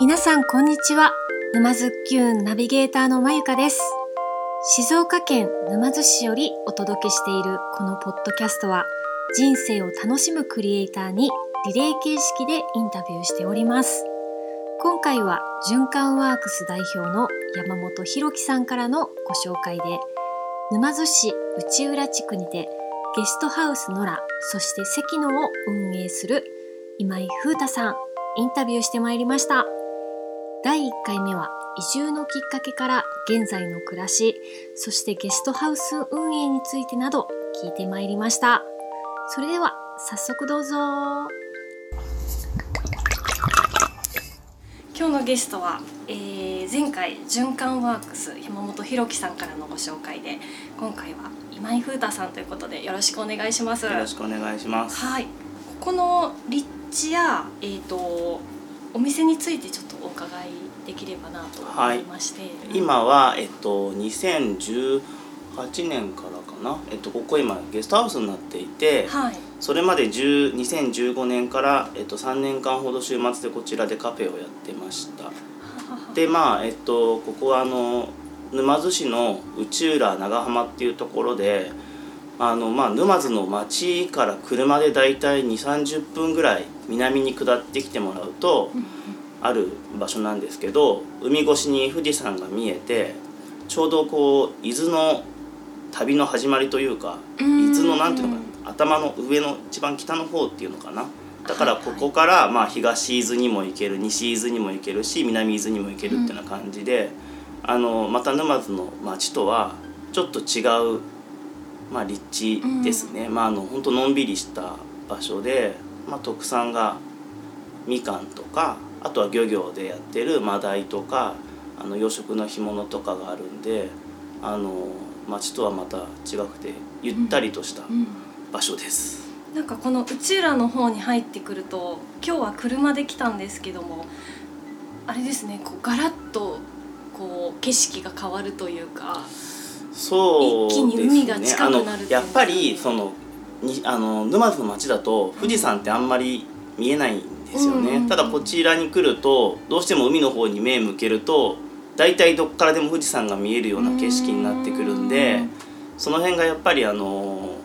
皆さんこんにちは。沼津きゅんナビゲーターのまゆかです。静岡県沼津市よりお届けしているこのポッドキャストは人生を楽しむクリエイターにリレー形式でインタビューしております。今回は循環ワークス代表の山本博樹さんからのご紹介で沼津市内浦地区にてゲストハウスノラそして関野を運営する今井風太さんインタビューしてまいりました。第1回目は移住のきっかけから現在の暮らしそしてゲストハウス運営についてなど聞いてまいりました。それでは早速どうぞ。今日のゲストは、えー、前回循環ワークス山本博樹さんからのご紹介で今回は今井風太さんということでよろしくお願いします。よろしくお願いします。はい。ここの立地やえっ、ー、とお店についてちょっとお伺いできればなと思いまして、はい、今はえっと2018年からかな、えっと、ここ今ゲストハウスになっていて、はい、それまで2015年から、えっと、3年間ほど週末でこちらでカフェをやってました。でまあえっとここはあの沼津市の内浦長浜っていうところであの、まあ、沼津の町から車で大体2 3 0分ぐらい南に下ってきてもらうとある場所なんですけど海越しに富士山が見えてちょうどこう伊豆の旅の始まりというか伊豆のなんていうのかな頭の上の一番北の方っていうのかな。だからここからまあ東伊豆にも行ける西伊豆にも行けるし南伊豆にも行けるっていうような感じで、あのまた沼津の町とはちょっと違う、まあ、立地ですね、まあ、あの本当のんびりした場所で、まあ、特産がみかんとかあとは漁業でやってるマダイとかあの養殖の干物とかがあるんであの町とはまた違くてゆったりとした場所です。うんうん、なんかこの内浦の方に入ってくると今日は車で来たんですけどもあれですねこうガラッとこう景色が変わるというかそう一気に海が近くなるやっぱりそのにあの沼津の町だと富士山ってあんまり見えないんですよね、ただこちらに来るとどうしても海の方に目向けると大体どっからでも富士山が見えるような景色になってくるんでその辺がやっぱりあの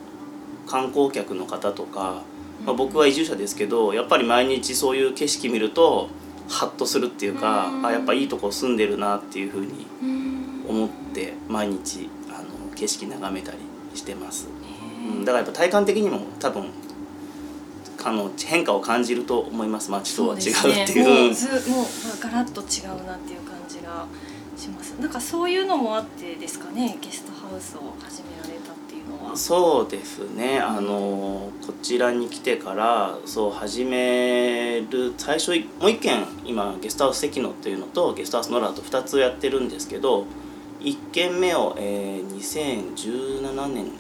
観光客の方とか、まあ、僕は移住者ですけどやっぱり毎日そういう景色見るとハッとするっていうかあやっぱいいとこ住んでるなっていうふうに思って毎日あの景色眺めたりしてます。うん、だからやっぱ体感的にも多分あの変化を感じると思います。街とは違うっていう、ね、もうずもうガラッと違うなっていう感じがします。なんかそういうのもあってですかね。ゲストハウスを始められたっていうのは。そうですね。あのこちらに来てからそう始める最初もう一軒今ゲストハウス関野っていうのとゲストハウスノラと2つやってるんですけど1軒目を、えー、2017年だっ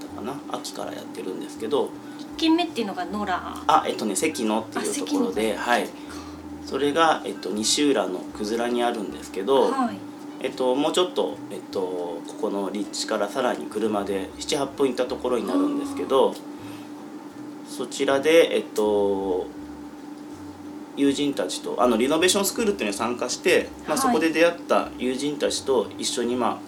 たかな。秋からやってるんですけど軒目っていうのが野良。あえっとね関野っていうところではい。それが、えっと、西浦のくずらにあるんですけど、はい、えっと、もうちょっと、えっと、ここの立地からさらに車で78分行ったところになるんですけどそちらで、えっと、友人たちとあのリノベーションスクールっていうのに参加して、まあ、そこで出会った友人たちと一緒に、ま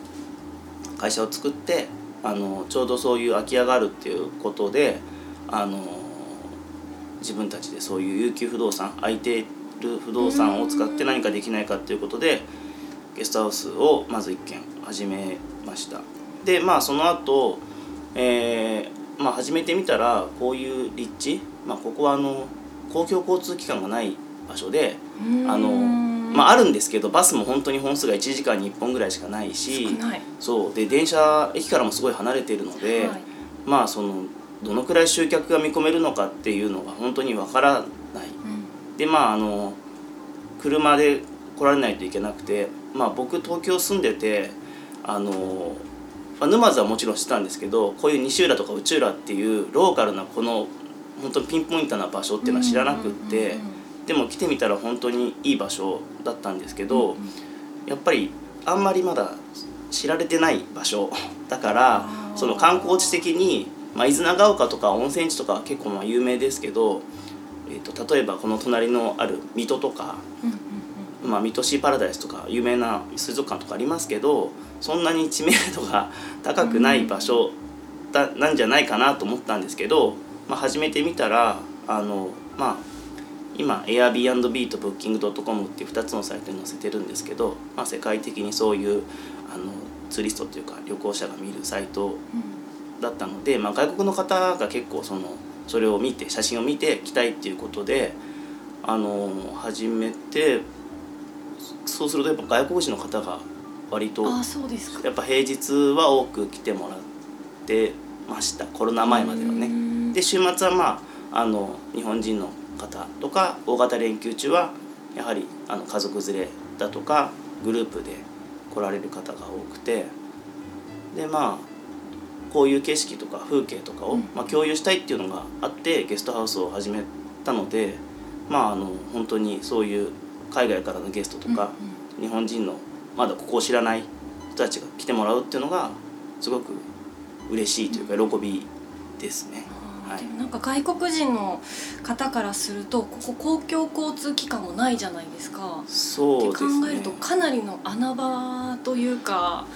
あ、会社を作ってあのちょうどそういう空き家があるっていうことで。あの自分たちでそういう有給不動産空いている不動産を使って何かできないかっていうことでゲストハウスをまず1軒始めました。でまあその後、えーまあ始めてみたらこういう立地、まあ、ここはあの公共交通機関がない場所であのまあ、あるんですけどバスも本当に本数が1時間に1本ぐらいしかないしそうで電車駅からもすごい離れているので、はい、まあそのどのくらい集客が見込めるのかっていうのが本当にわからない、うん、でまああの車で来られないといけなくて、まあ、僕東京住んでてあの、まあ、沼津はもちろん知ったんですけどこういう西浦とか内浦っていうローカルなこの本当にピンポイントな場所っていうのは知らなくって、でも来てみたら本当にいい場所だったんですけど、うんやっぱりあんまりまだ知られてない場所だからその観光地的にまあ、伊豆長岡とか温泉地とか結構まあ有名ですけど、えー、と例えばこの隣のある水戸とか、まあ、水戸シーパラダイスとか有名な水族館とかありますけどそんなに知名度が高くない場所だなんじゃないかなと思ったんですけど、まあ、始めてみたらあの、まあ、今 Airbnb と Booking.com っていう2つのサイトに載せてるんですけど、まあ、世界的にそういうあのツーリストというか旅行者が見るサイトだったので、まあ、外国の方が結構そのそれを見て写真を見て来たいっていうことであの始めてそうするとやっぱ外国人の方が割とやっぱ平日は多く来てもらってました。コロナ前まではね。で週末はまああの日本人の方とか大型連休中はやはりあの家族連れだとかグループで来られる方が多くて。でまあこういう景色とか風景とかを、まあ、共有したいっていうのがあってゲストハウスを始めたのでまああの本当にそういう海外からのゲストとか、日本人のまだここを知らない人たちが来てもらうっていうのがすごく嬉しいというか喜びですね。はい、なんか外国人の方からするとここ公共交通機関もないじゃないですか。そうですね。考えるとかなりの穴場というか。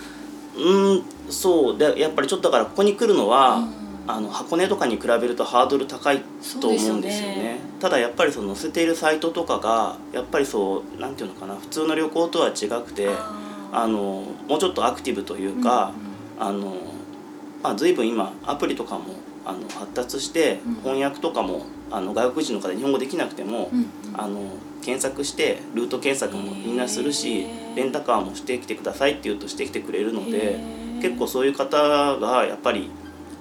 うんそうでやっぱりちょっとだからここに来るのは、うん、あの箱根とかに比べるとハードル高いと思うんですよね、ね、ただやっぱりその載せているサイトとかがやっぱりそうなんていうのかな普通の旅行とは違くてあのもうちょっとアクティブというか、うんうん、あのまあ、随分今アプリとかもあの発達して翻訳とかも、あの外国人の方日本語できなくても、うんうん、あの検索してルート検索もみんなするしレンタカーもしてきてくださいって言うとしてきてくれるので結構そういう方がやっぱり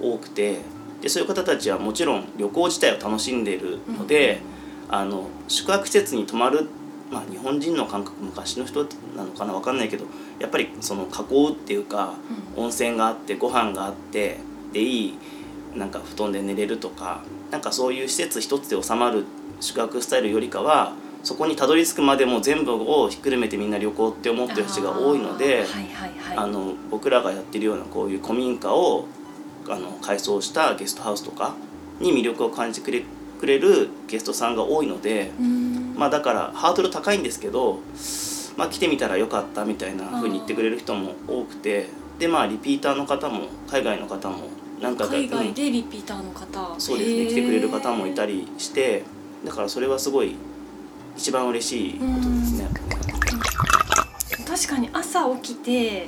多くてでそういう方たちはもちろん旅行自体を楽しんでいるので、うん、あの宿泊施設に泊まる、まあ、日本人の感覚昔の人なのかな分かんないけどやっぱりその囲うっていうか、うん、温泉があってご飯があってでいいなんか布団で寝れるとかなんかそういう施設一つで収まる宿泊スタイルよりかはそこにたどり着くまでも全部をひっくるめてみんな旅行って思ってる人が多いのであの僕らがやってるようなこういう古民家をあの改装したゲストハウスとかに魅力を感じてくれくれるゲストさんが多いので、まあ、だからハードル高いんですけど、まあ、来てみたらよかったみたいなふうに言ってくれる人も多くてでまあリピーターの方も海外の方も何回か海外でリピーターの方、そうですね来てくれる方もいたりしてだからそれはすごい一番嬉しいことですね。確かに朝起きて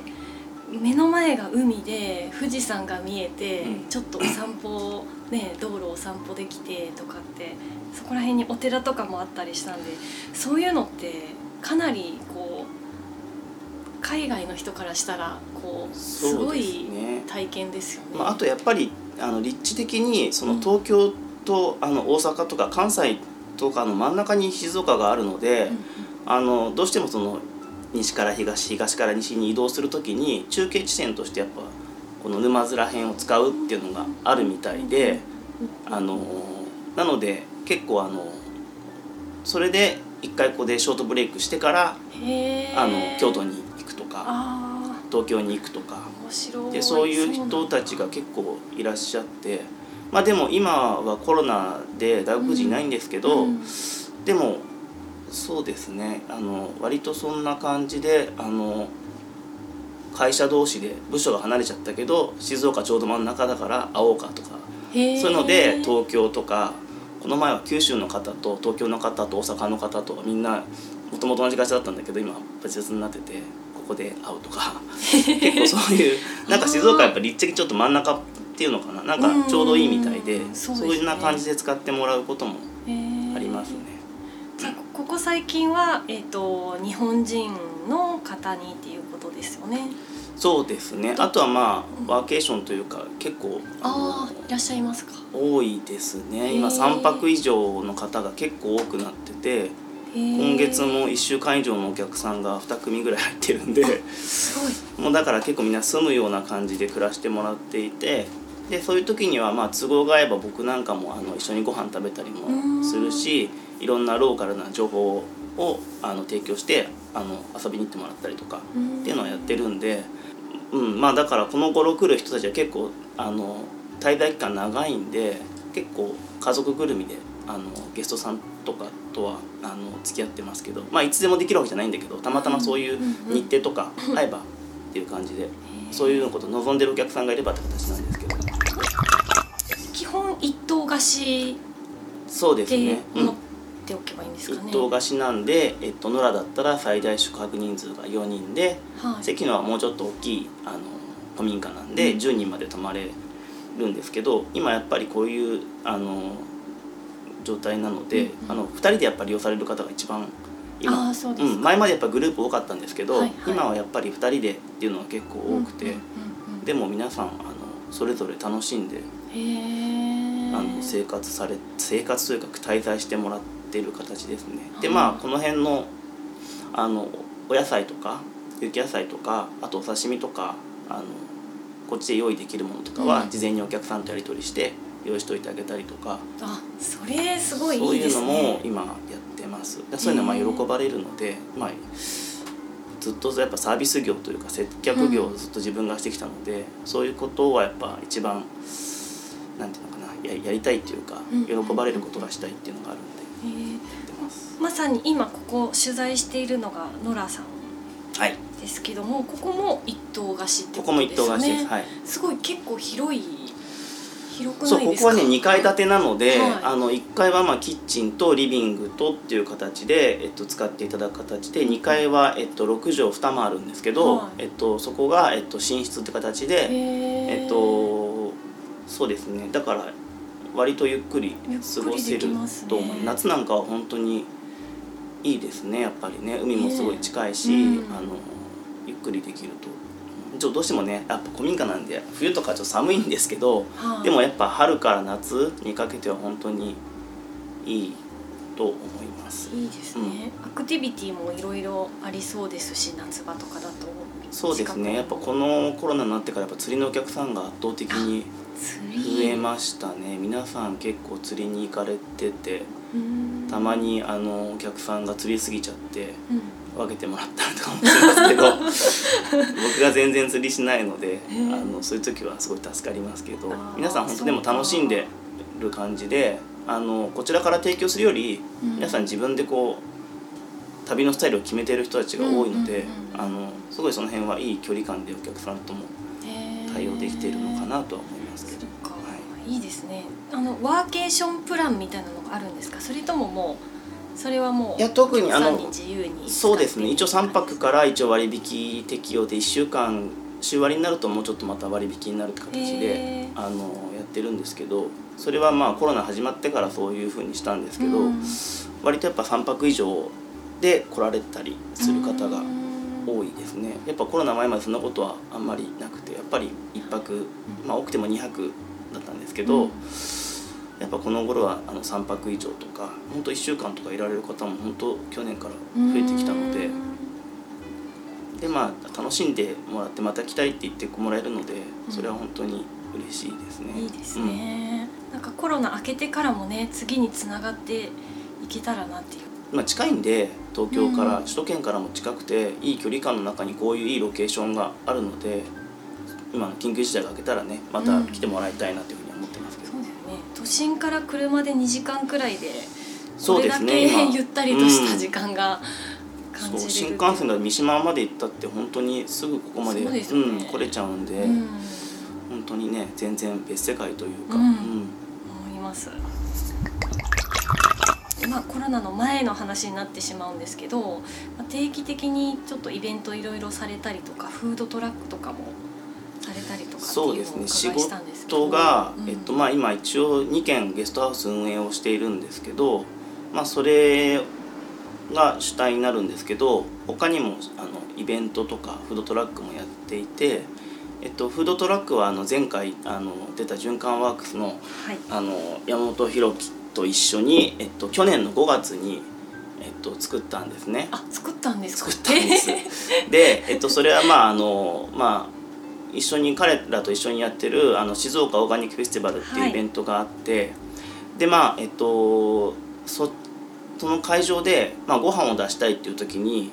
目の前が海で富士山が見えて、うん、ちょっとお散歩ね道路を散歩できてとかってそこら辺にお寺とかもあったりしたんでそういうのってかなりこう海外の人からしたらこうすごい体験ですよね。ね。まあ、あとやっぱりあの立地的にその東京と、あの大阪とか関西とかの真ん中に静岡があるので、あのどうしてもその西から東東から西に移動する時に中継地点としてやっぱこの沼津ら辺を使うっていうのがあるみたいであのなので結構あのそれで一回ここでショートブレイクしてからあの京都に行くとか東京に行くとか。でそういう人たちが結構いらっしゃって。まあでも今はコロナで外国人いないんですけど、うん、でもそうですね。あの割とそんな感じであの会社同士で部署が離れちゃったけど静岡ちょうど真ん中だから会おうかとかそういうので東京とかこの前は九州の方と東京の方と大阪の方とみんなもともと同じ会社だったんだけど今別々になっててここで会うとか結構そういう なんか静岡やっぱ立地ちょっと真ん中っていうのかな？なんかちょうどいいみたいでそういうな感じで使ってもらうこともありますね。じゃここ最近は、えーと、日本人の方にっていうことですよね？そうですね。あとはまあワーケーションというか結構ああいらっしゃいますか。多いですね。今3泊以上の方が結構多くなってて今月も1週間以上のお客さんが2組ぐらい入ってるんでもうだから結構みんな住むような感じで暮らしてもらっていてでそういう時にはまあ都合が合えば僕なんかもあの一緒にご飯食べたりもするしいろんなローカルな情報をあの提供してあの遊びに行ってもらったりとかっていうのをやってるんで、うんまあ、だからこの頃来る人たちは結構あの滞在期間長いんで結構家族ぐるみであのゲストさんとかとはあの付き合ってますけど、まあ、いつでもできるわけじゃないんだけどたまたまそういう日程とか合えばっていう感じで、そういうこと望んでるお客さんがいればって形なんですけど。基本一棟貸しそうですね、うん、っておけばいいんですかね。一棟貸しなんで、えっと、野良だったら最大宿泊人数が4人で、はい、関野はもうちょっと大きいあの古民家なんで、10人まで泊まれるんですけど今やっぱりこういうあの状態なので、うん。うん、あの2人でやっぱり利用される方が一番今う、うん、前までやっぱグループ多かったんですけど、はいはい、今はやっぱり2人でっていうのは結構多くて、うんうんうんうん、でも皆さんあのそれぞれ楽しんであの生活され生活というか滞在してもらっている形ですね。でまあこの辺のあのお野菜とか雪野菜とかあとお刺身とかあのこっちで用意できるものとかは事前にお客さんとやり取りして用意しといてあげたりとか、あそれすごいいいですね。そういうのも今やってます。そういうのはまあ喜ばれるので、まあ、ずっとやっぱサービス業というか接客業をずっと自分がしてきたので、うん、そういうことはやっぱ一番なんていうのかなややりたいっていうか、喜ばれることがしたいっていうのがあるんで、まさに今ここ取材しているのがノラさんはい。ですけどもここも一棟貸しってことですね。ここも一棟貸しです、はい、すごい結構広いそうここはね2階建てなので、はい、あの1階はまあキッチンとリビングとっていう形で、えっと、使っていただく形で2階は、えっと、6畳2間あるんですけど、はい、えっと、そこが、えっと、寝室って形で、えっと、そうですね。だから割とゆっくり過ごせると思う、ね、夏なんかは本当にいいですねやっぱりね。海もすごい近いし、うん、あのゆっくりできるとちょどうしてもねやっぱ古民家なんで冬とかちょっと寒いんですけど、はあ、でもやっぱ春から夏にかけては本当にいいと思います。いいですね、うん、アクティビティもいろいろありそうですし夏場とかだとそうですね。やっぱこのコロナになってからやっぱ釣りのお客さんが圧倒的に増えましたね。皆さん結構釣りに行かれててたまにあのお客さんが釣りすぎちゃって、うん。分けてもらったりとかもしますけど 僕が全然釣りしないのであのそういう時はすごい助かりますけど皆さん本当でも楽しんでる感じであのこちらから提供するより、皆さん自分でこう旅のスタイルを決めてる人たちが多いので、あのすごいその辺はいい距離感でお客さんとも対応できているのかなとは思いますけど。はい、いいですね。あのワーケーションプランみたいなのがあるんですか？それとももうそれはもういや特にあのそうですね。一応3泊から一応割引適用で1週間週割になるともうちょっとまた割引になるって形であのやってるんですけどそれはまあコロナ始まってからそういうふうにしたんですけど、うん、割とやっぱ3泊以上で来られたりする方が多いですね。やっぱコロナ前までそんなことはあんまりなくてやっぱり1泊まあ多くても2泊だったんですけど。うんやっぱこの頃はあの3泊以上とか本当1週間とかいられる方も本当去年から増えてきたのででまあ楽しんでもらってまた来たいって言ってもらえるのでそれは本当に嬉しいですね。いいですね、うん、なんかコロナ明けてからもね次につながっていけたらなっていう。まあ、近いんで東京から、首都圏からも近くていい距離感の中にこういういいロケーションがあるので今の緊急事態が明けたらねまた来てもらいたいなというふうに都心から車で2時間くらいでこれだけ、ね、ゆったりとした時間が感じる新幹線で三島まで行ったって本当にすぐここまでう、ね、うん、来れちゃうんで、うん、本当にね全然別世界というか、うん、思います。まあ、コロナの前の話になってしまうんですけど、まあ、定期的にちょっとイベントいろいろされたりとかフードトラックとかもされたりとかそうですね。仕事が、うん、えっとまあ、今一応2軒ゲストハウス運営をしているんですけど、まあ、それが主体になるんですけど他にもあのイベントとかフードトラックもやっていて、えっと、フードトラックはあの前回あの出た循環ワークスの,、はい、あの山本弘樹と一緒に、えっと、去年の5月にえっと、作ったんですね。あ、作ったんです作ったんです。で、えっと、それはまあ、あの、まあ、一緒に彼らと一緒にやってるあの静岡オーガニックフェスティバルっていうイベントがあって、はい、でまあえっとそその会場で、まあ、ご飯を出したいっていう時に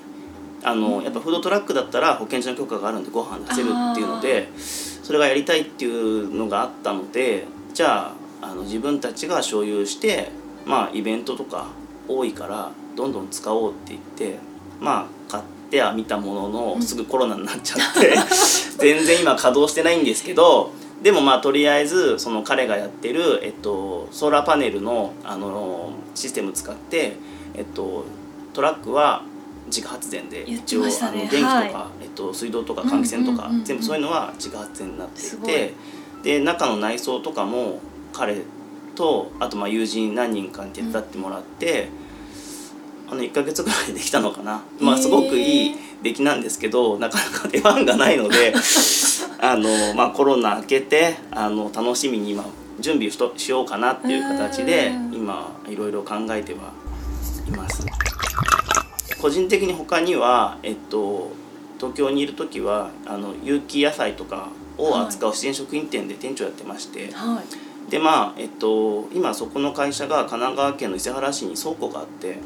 あのやっぱフードトラックだったら保健所の許可があるんでご飯出せるっていうのでそれがやりたいっていうのがあったのでじゃああの自分たちが所有してまあイベントとか多いからどんどん使おうって言ってまあ買っては見たもののすぐコロナになっちゃって 全然今稼働してないんですけどでもまあとりあえずその彼がやってる、えっと、ソーラーパネルのあのシステム使って、えっと、トラックは自家発電で一応、ね、あの電気とか、はい、えっと、水道とか換気扇とか、全部そういうのは自家発電になっていてで中の内装とかも彼とあとまあ友人何人かに手伝ってもらって、うん、あの1か月ぐらいできたのかな、まあ、すごくいい出来なんですけどなかなか出番がないので あの、まあ、コロナ明けてあの楽しみに今準備をしようかなっていう形で今いろいろ考えてはいます。個人的に他には、えっと、東京にいる時はあの有機野菜とかを扱う自然食品店で店長やってまして、はい、でまあ、えっと、今そこの会社が神奈川県の伊勢原市に倉庫があって、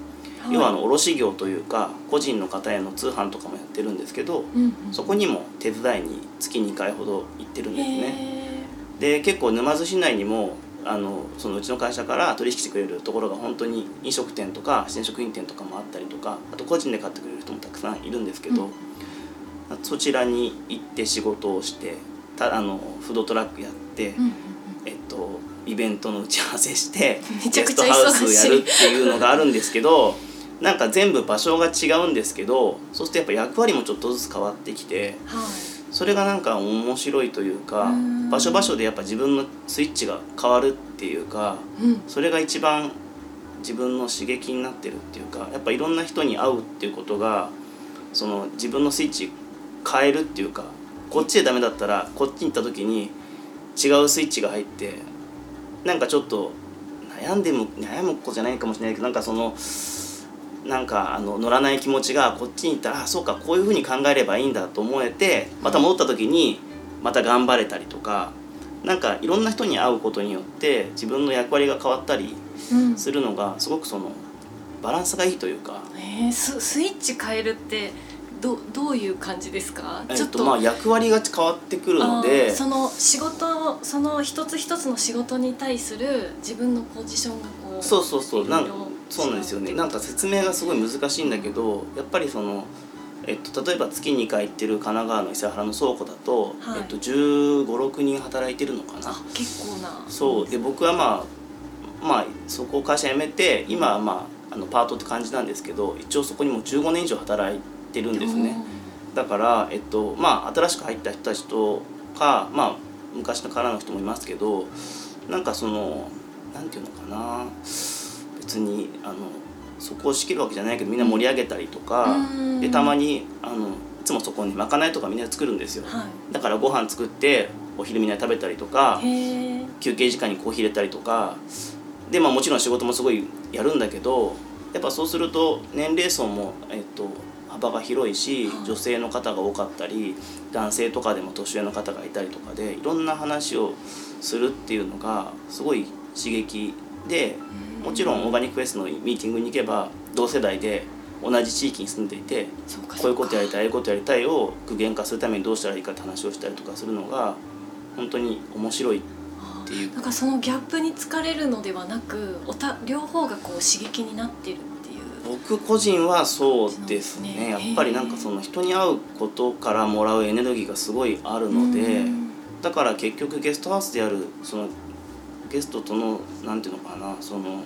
はい、要はあの卸業というか個人の方への通販とかもやってるんですけど、うんうん、そこにも手伝いに月2回ほど行ってるんですね。で結構沼津市内にもあのそのうちの会社から取引してくれるところが本当に飲食店とか自然食品店とかもあったりとかあと個人で買ってくれる人もたくさんいるんですけど、うん、そちらに行って仕事をしてたあのフードトラックやって、うイベントの打ち合わせして ゲストハウスやるっていうのがあるんですけどなんか全部場所が違うんですけどそうするとやっぱ役割もちょっとずつ変わってきて。はい。それがなんか面白いというか場所場所でやっぱ自分のスイッチが変わるっていうか、うん、それが一番自分の刺激になってるっていうかやっぱいろんな人に会うっていうことがその自分のスイッチ変えるっていうかこっちでダメだったらこっちに行った時に違うスイッチが入ってなんかちょっと悩んでも悩む子じゃないかもしれないけどなんかその。なんかあの乗らない気持ちがこっちに行ったらあそうかこういうふうに考えればいいんだと思えてまた戻った時にまた頑張れたりとかなんかいろんな人に会うことによって自分の役割が変わったりするのがすごくそのバランスがいいというか。えー、ススイッチ変えるってどどういう感じですか、えっと、まあ役割が変わってくるので。その仕事その一つ一つの仕事に対する自分のポジションがこうそうそうそう。なんそうなんですよね。なんか説明がすごい難しいんだけどやっぱりその、えっと、例えば月2回行ってる神奈川の伊勢原の倉庫だと、はい、えっと、1 5 6人働いてるのかな。結構な。そう。で僕はまあまあそこを会社辞めて今はまああのパートって感じなんですけど一応そこにも15年以上働いてるんですね。だから、えっとまあ、新しく入った人たちとか、まあ、昔のからの人もいますけどなんかそのなんていうのかな。別にあのそこを仕切るわけじゃないけどみんな盛り上げたりとか、でたまにあのいつもそこにまかないとかみんなで作るんですよ、はい、だからご飯作ってお昼みんなで食べたりとか休憩時間にコーヒー入れたりとかで、まあ、もちろん仕事もすごいやるんだけどやっぱそうすると年齢層も、えっと、幅が広いし女性の方が多かったり男性とかでも年上の方がいたりとかでいろんな話をするっていうのがすごい刺激で。もちろんオーガニックフェスのミーティングに行けば同世代で同じ地域に住んでいてこういうことやりたいああいうことやりたいを具現化するためにどうしたらいいかって話をしたりとかするのが本当に面白いっていうなんかそのギャップに疲れるのではなくおた両方がこう刺激になってる僕個人はそうですね、ね、やっぱりなんかその人に会うことからもらうエネルギーがすごいあるのでだから結局ゲストハウスでやるそのゲストとのなんていうのかなその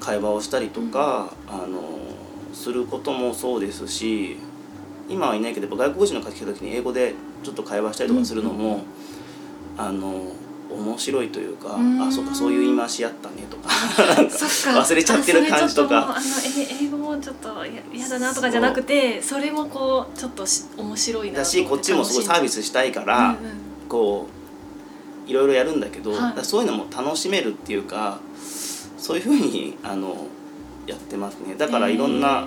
会話をしたりとか、うん、あのすることもそうですし今はいないけど外国人の書きた時に英語でちょっと会話したりとかするのも、うん、あの面白いというか、うあそうかそういう言い回しやったねとか。忘れちゃってる感じとか。あの英語もちょっと嫌だなとかじゃなくてそれもこうちょっとし面白いなだしこっちもすごいサービスしたいから、うんうん、こういろいろやるんだけど、はい、そういうのも楽しめるっていうかそういうふうにあのやってますね。だからいろんな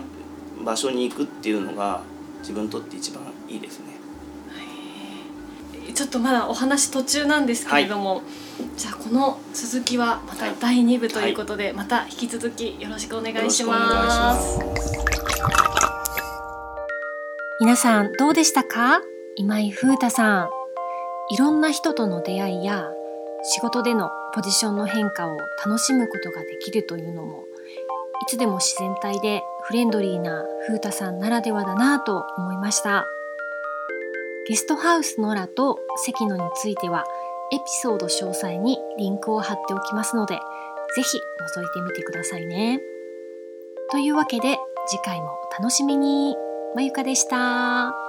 場所に行くっていうのが自分にとって一番いいですね。ちょっとまだお話途中なんですけれども、はい、じゃあこの続きはまた第2部ということで、はい、また引き続きよろしくお願いします。皆さんどうでしたか？今井風太さん。いろんな人との出会いや仕事でのポジションの変化を楽しむことができるというのもいつでも自然体でフレンドリーな風太さんならではだなと思いましたゲストハウスのらと関野についてはエピソード詳細にリンクを貼っておきますのでぜひ覗いてみてくださいねというわけで次回もお楽しみにまゆかでした。